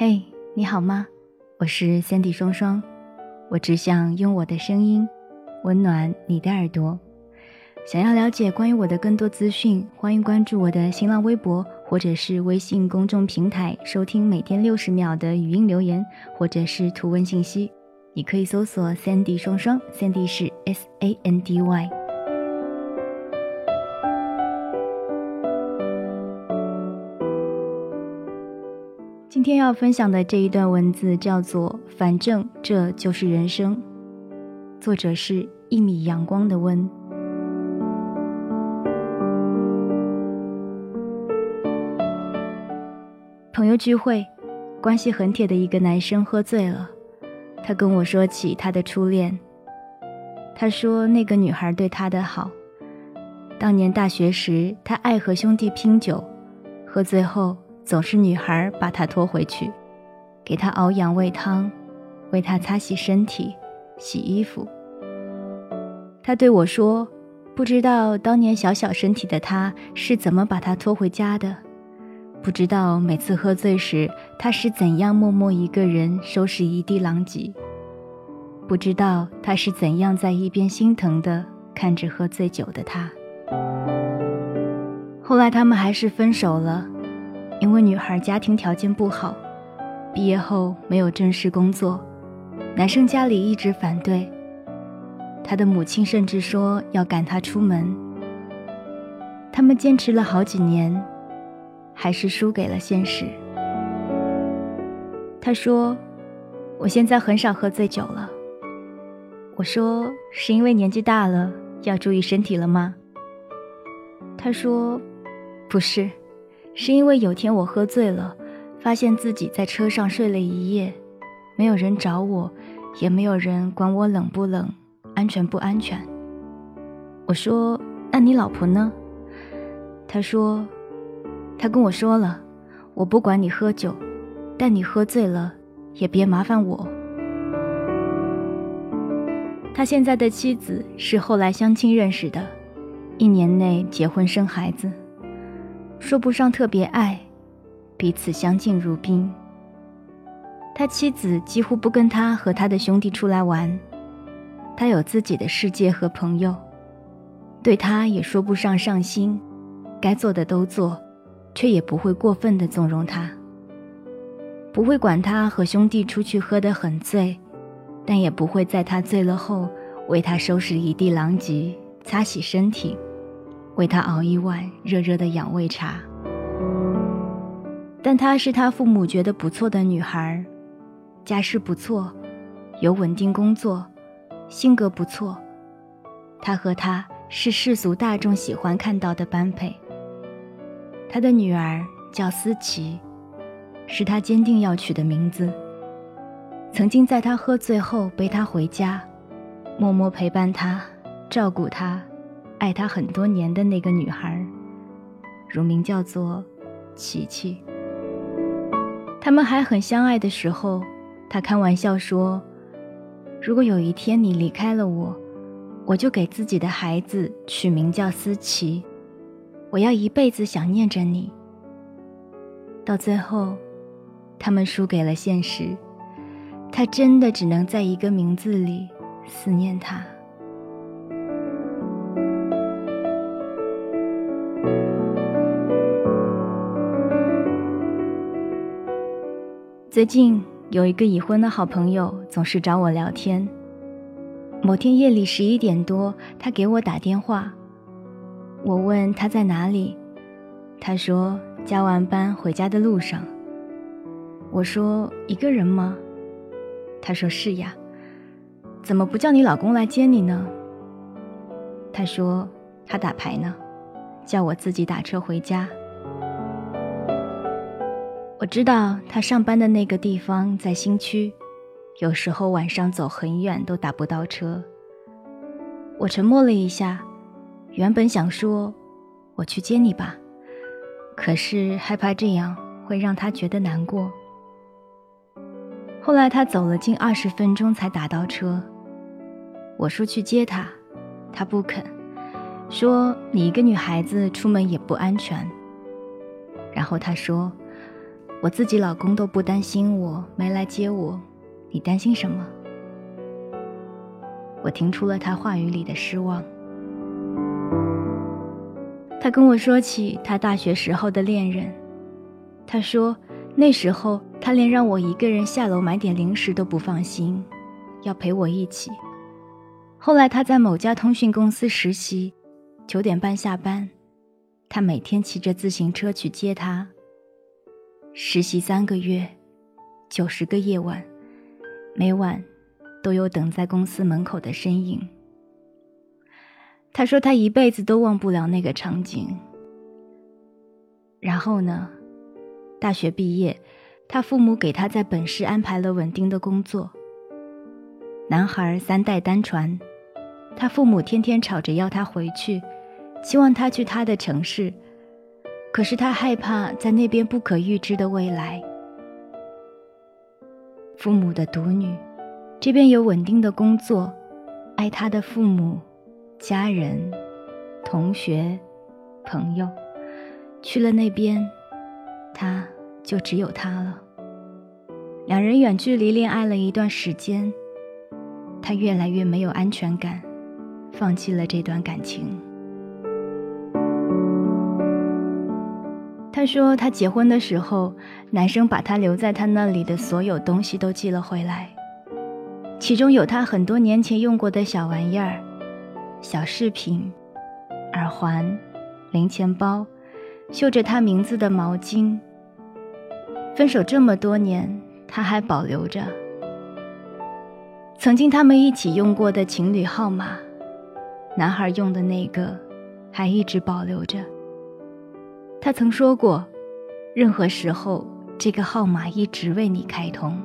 嘿，你好吗？我是 Sandy 双双，我只想用我的声音温暖你的耳朵。想要了解关于我的更多资讯，欢迎关注我的新浪微博或者是微信公众平台，收听每天六十秒的语音留言或者是图文信息。你可以搜索 Sandy 双双，，Sandy 是 S A N D Y。今天要分享的这一段文字叫做《反正这就是人生》，作者是一米阳光的温。朋友聚会，关系很铁的一个男生喝醉了，他跟我说起他的初恋。他说那个女孩对他的好，当年大学时他爱和兄弟拼酒，喝醉后。总是女孩把他拖回去，给他熬养胃汤，为他擦洗身体、洗衣服。他对我说：“不知道当年小小身体的他是怎么把他拖回家的，不知道每次喝醉时他是怎样默默一个人收拾一地狼藉，不知道他是怎样在一边心疼的看着喝醉酒的他。”后来他们还是分手了。因为女孩家庭条件不好，毕业后没有正式工作，男生家里一直反对。他的母亲甚至说要赶他出门。他们坚持了好几年，还是输给了现实。他说：“我现在很少喝醉酒了。”我说：“是因为年纪大了，要注意身体了吗？”他说：“不是。”是因为有天我喝醉了，发现自己在车上睡了一夜，没有人找我，也没有人管我冷不冷，安全不安全。我说：“那你老婆呢？”他说：“他跟我说了，我不管你喝酒，但你喝醉了也别麻烦我。”他现在的妻子是后来相亲认识的，一年内结婚生孩子。说不上特别爱，彼此相敬如宾。他妻子几乎不跟他和他的兄弟出来玩，他有自己的世界和朋友，对他也说不上上心，该做的都做，却也不会过分的纵容他，不会管他和兄弟出去喝得很醉，但也不会在他醉了后为他收拾一地狼藉，擦洗身体。为他熬一碗热热的养胃茶，但她是他父母觉得不错的女孩，家世不错，有稳定工作，性格不错。他和她是世俗大众喜欢看到的般配。他的女儿叫思琪，是他坚定要取的名字。曾经在他喝醉后背他回家，默默陪伴他，照顾他。爱他很多年的那个女孩，乳名叫做琪琪。他们还很相爱的时候，他开玩笑说：“如果有一天你离开了我，我就给自己的孩子取名叫思琪，我要一辈子想念着你。”到最后，他们输给了现实，他真的只能在一个名字里思念他。最近有一个已婚的好朋友，总是找我聊天。某天夜里十一点多，他给我打电话，我问他在哪里，他说加完班回家的路上。我说一个人吗？他说是呀，怎么不叫你老公来接你呢？他说他打牌呢，叫我自己打车回家。我知道他上班的那个地方在新区，有时候晚上走很远都打不到车。我沉默了一下，原本想说我去接你吧，可是害怕这样会让他觉得难过。后来他走了近二十分钟才打到车，我说去接他，他不肯，说你一个女孩子出门也不安全。然后他说。我自己老公都不担心我没来接我，你担心什么？我听出了他话语里的失望。他跟我说起他大学时候的恋人，他说那时候他连让我一个人下楼买点零食都不放心，要陪我一起。后来他在某家通讯公司实习，九点半下班，他每天骑着自行车去接他。实习三个月，九十个夜晚，每晚都有等在公司门口的身影。他说他一辈子都忘不了那个场景。然后呢，大学毕业，他父母给他在本市安排了稳定的工作。男孩三代单传。他父母天天吵着要他回去，希望他去他的城市，可是他害怕在那边不可预知的未来。父母的独女，这边有稳定的工作，爱他的父母、家人、同学、朋友，去了那边，他就只有他了。两人远距离恋爱了一段时间，他越来越没有安全感。放弃了这段感情。他说，他结婚的时候，男生把他留在他那里的所有东西都寄了回来，其中有他很多年前用过的小玩意儿、小饰品、耳环、零钱包、绣着他名字的毛巾。分手这么多年，他还保留着曾经他们一起用过的情侣号码。男孩用的那个，还一直保留着。他曾说过，任何时候这个号码一直为你开通。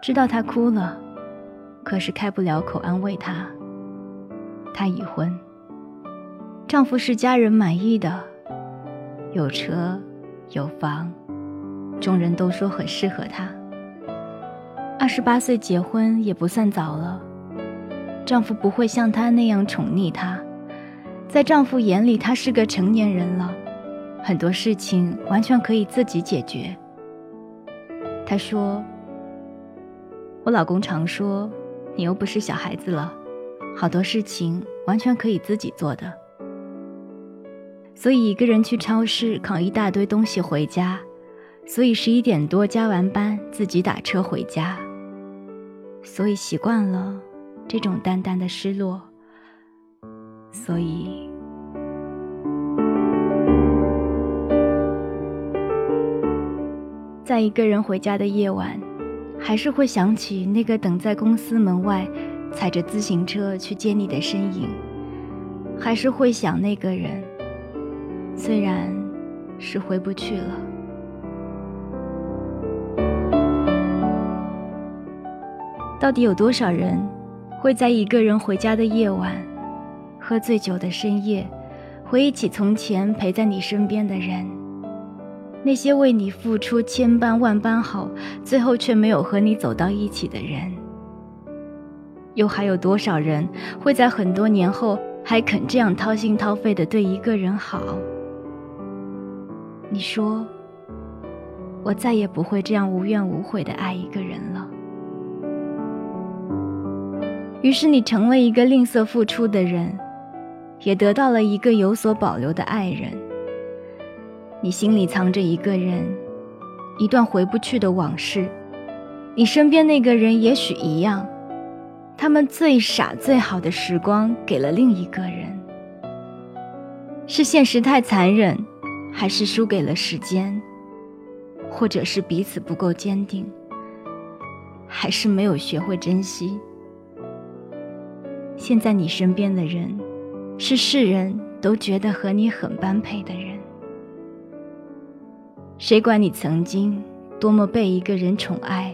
知道他哭了，可是开不了口安慰他。他已婚，丈夫是家人满意的，有车有房，众人都说很适合他。二十八岁结婚也不算早了。丈夫不会像她那样宠溺她，在丈夫眼里，她是个成年人了，很多事情完全可以自己解决。她说：“我老公常说，你又不是小孩子了，好多事情完全可以自己做的。所以一个人去超市扛一大堆东西回家，所以十一点多加完班自己打车回家，所以习惯了。”这种淡淡的失落，所以，在一个人回家的夜晚，还是会想起那个等在公司门外、踩着自行车去接你的身影，还是会想那个人，虽然是回不去了。到底有多少人？会在一个人回家的夜晚，喝醉酒的深夜，回忆起从前陪在你身边的人，那些为你付出千般万般好，最后却没有和你走到一起的人。又还有多少人会在很多年后还肯这样掏心掏肺的对一个人好？你说，我再也不会这样无怨无悔的爱一个人了。于是你成了一个吝啬付出的人，也得到了一个有所保留的爱人。你心里藏着一个人，一段回不去的往事。你身边那个人也许一样，他们最傻最好的时光给了另一个人。是现实太残忍，还是输给了时间？或者是彼此不够坚定，还是没有学会珍惜？现在你身边的人，是世人都觉得和你很般配的人。谁管你曾经多么被一个人宠爱？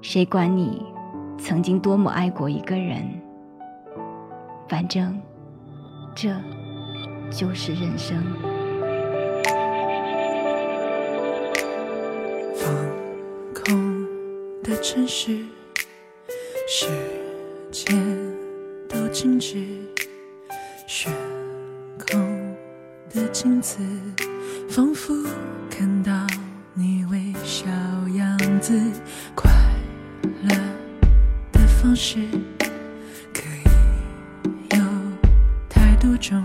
谁管你曾经多么爱过一个人？反正，这就是人生。放空的城市，时间。都静止，悬空的镜子，仿佛看到你微笑样子，快乐的方式可以有太多种，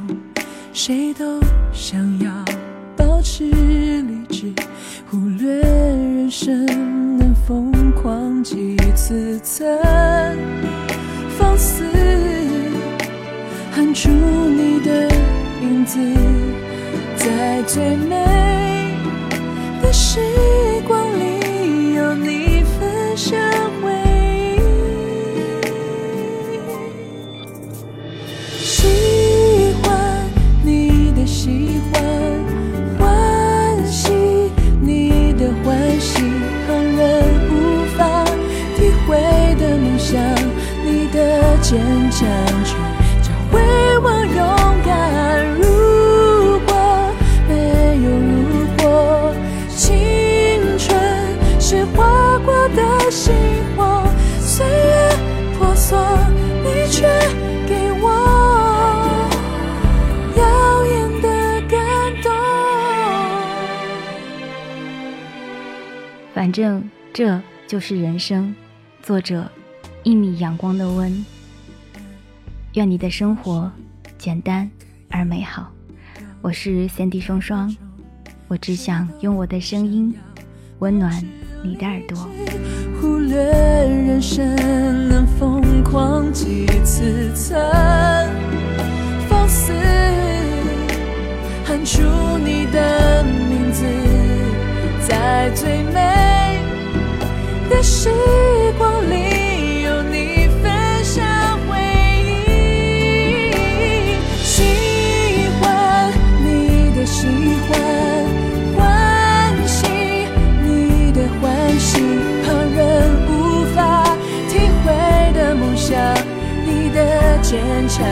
谁都想要保持理智，忽略人生能疯狂几次，曾放肆出你的影子。在最美的时正这就是人生。作者：一米阳光的温。愿你的生活简单而美好。我是三 D 双双，我只想用我的声音温暖你的耳朵。忽略人生能疯狂几次，曾放肆喊出你的名字，在最美时光里，有你分享回忆。喜欢你的喜欢，欢喜你的欢喜，旁人无法体会的梦想，你的坚强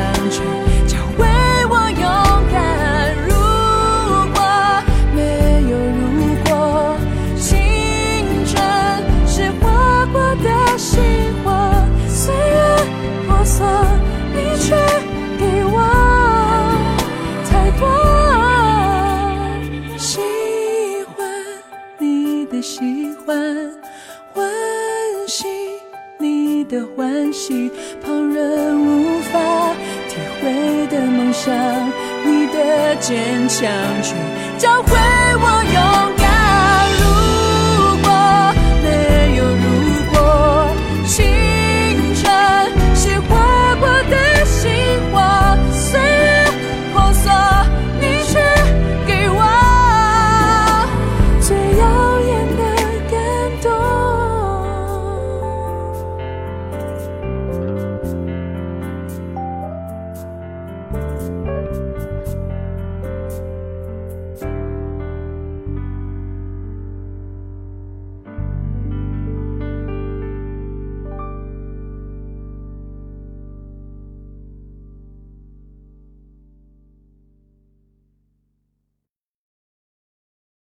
上，你的坚强却教会我勇敢。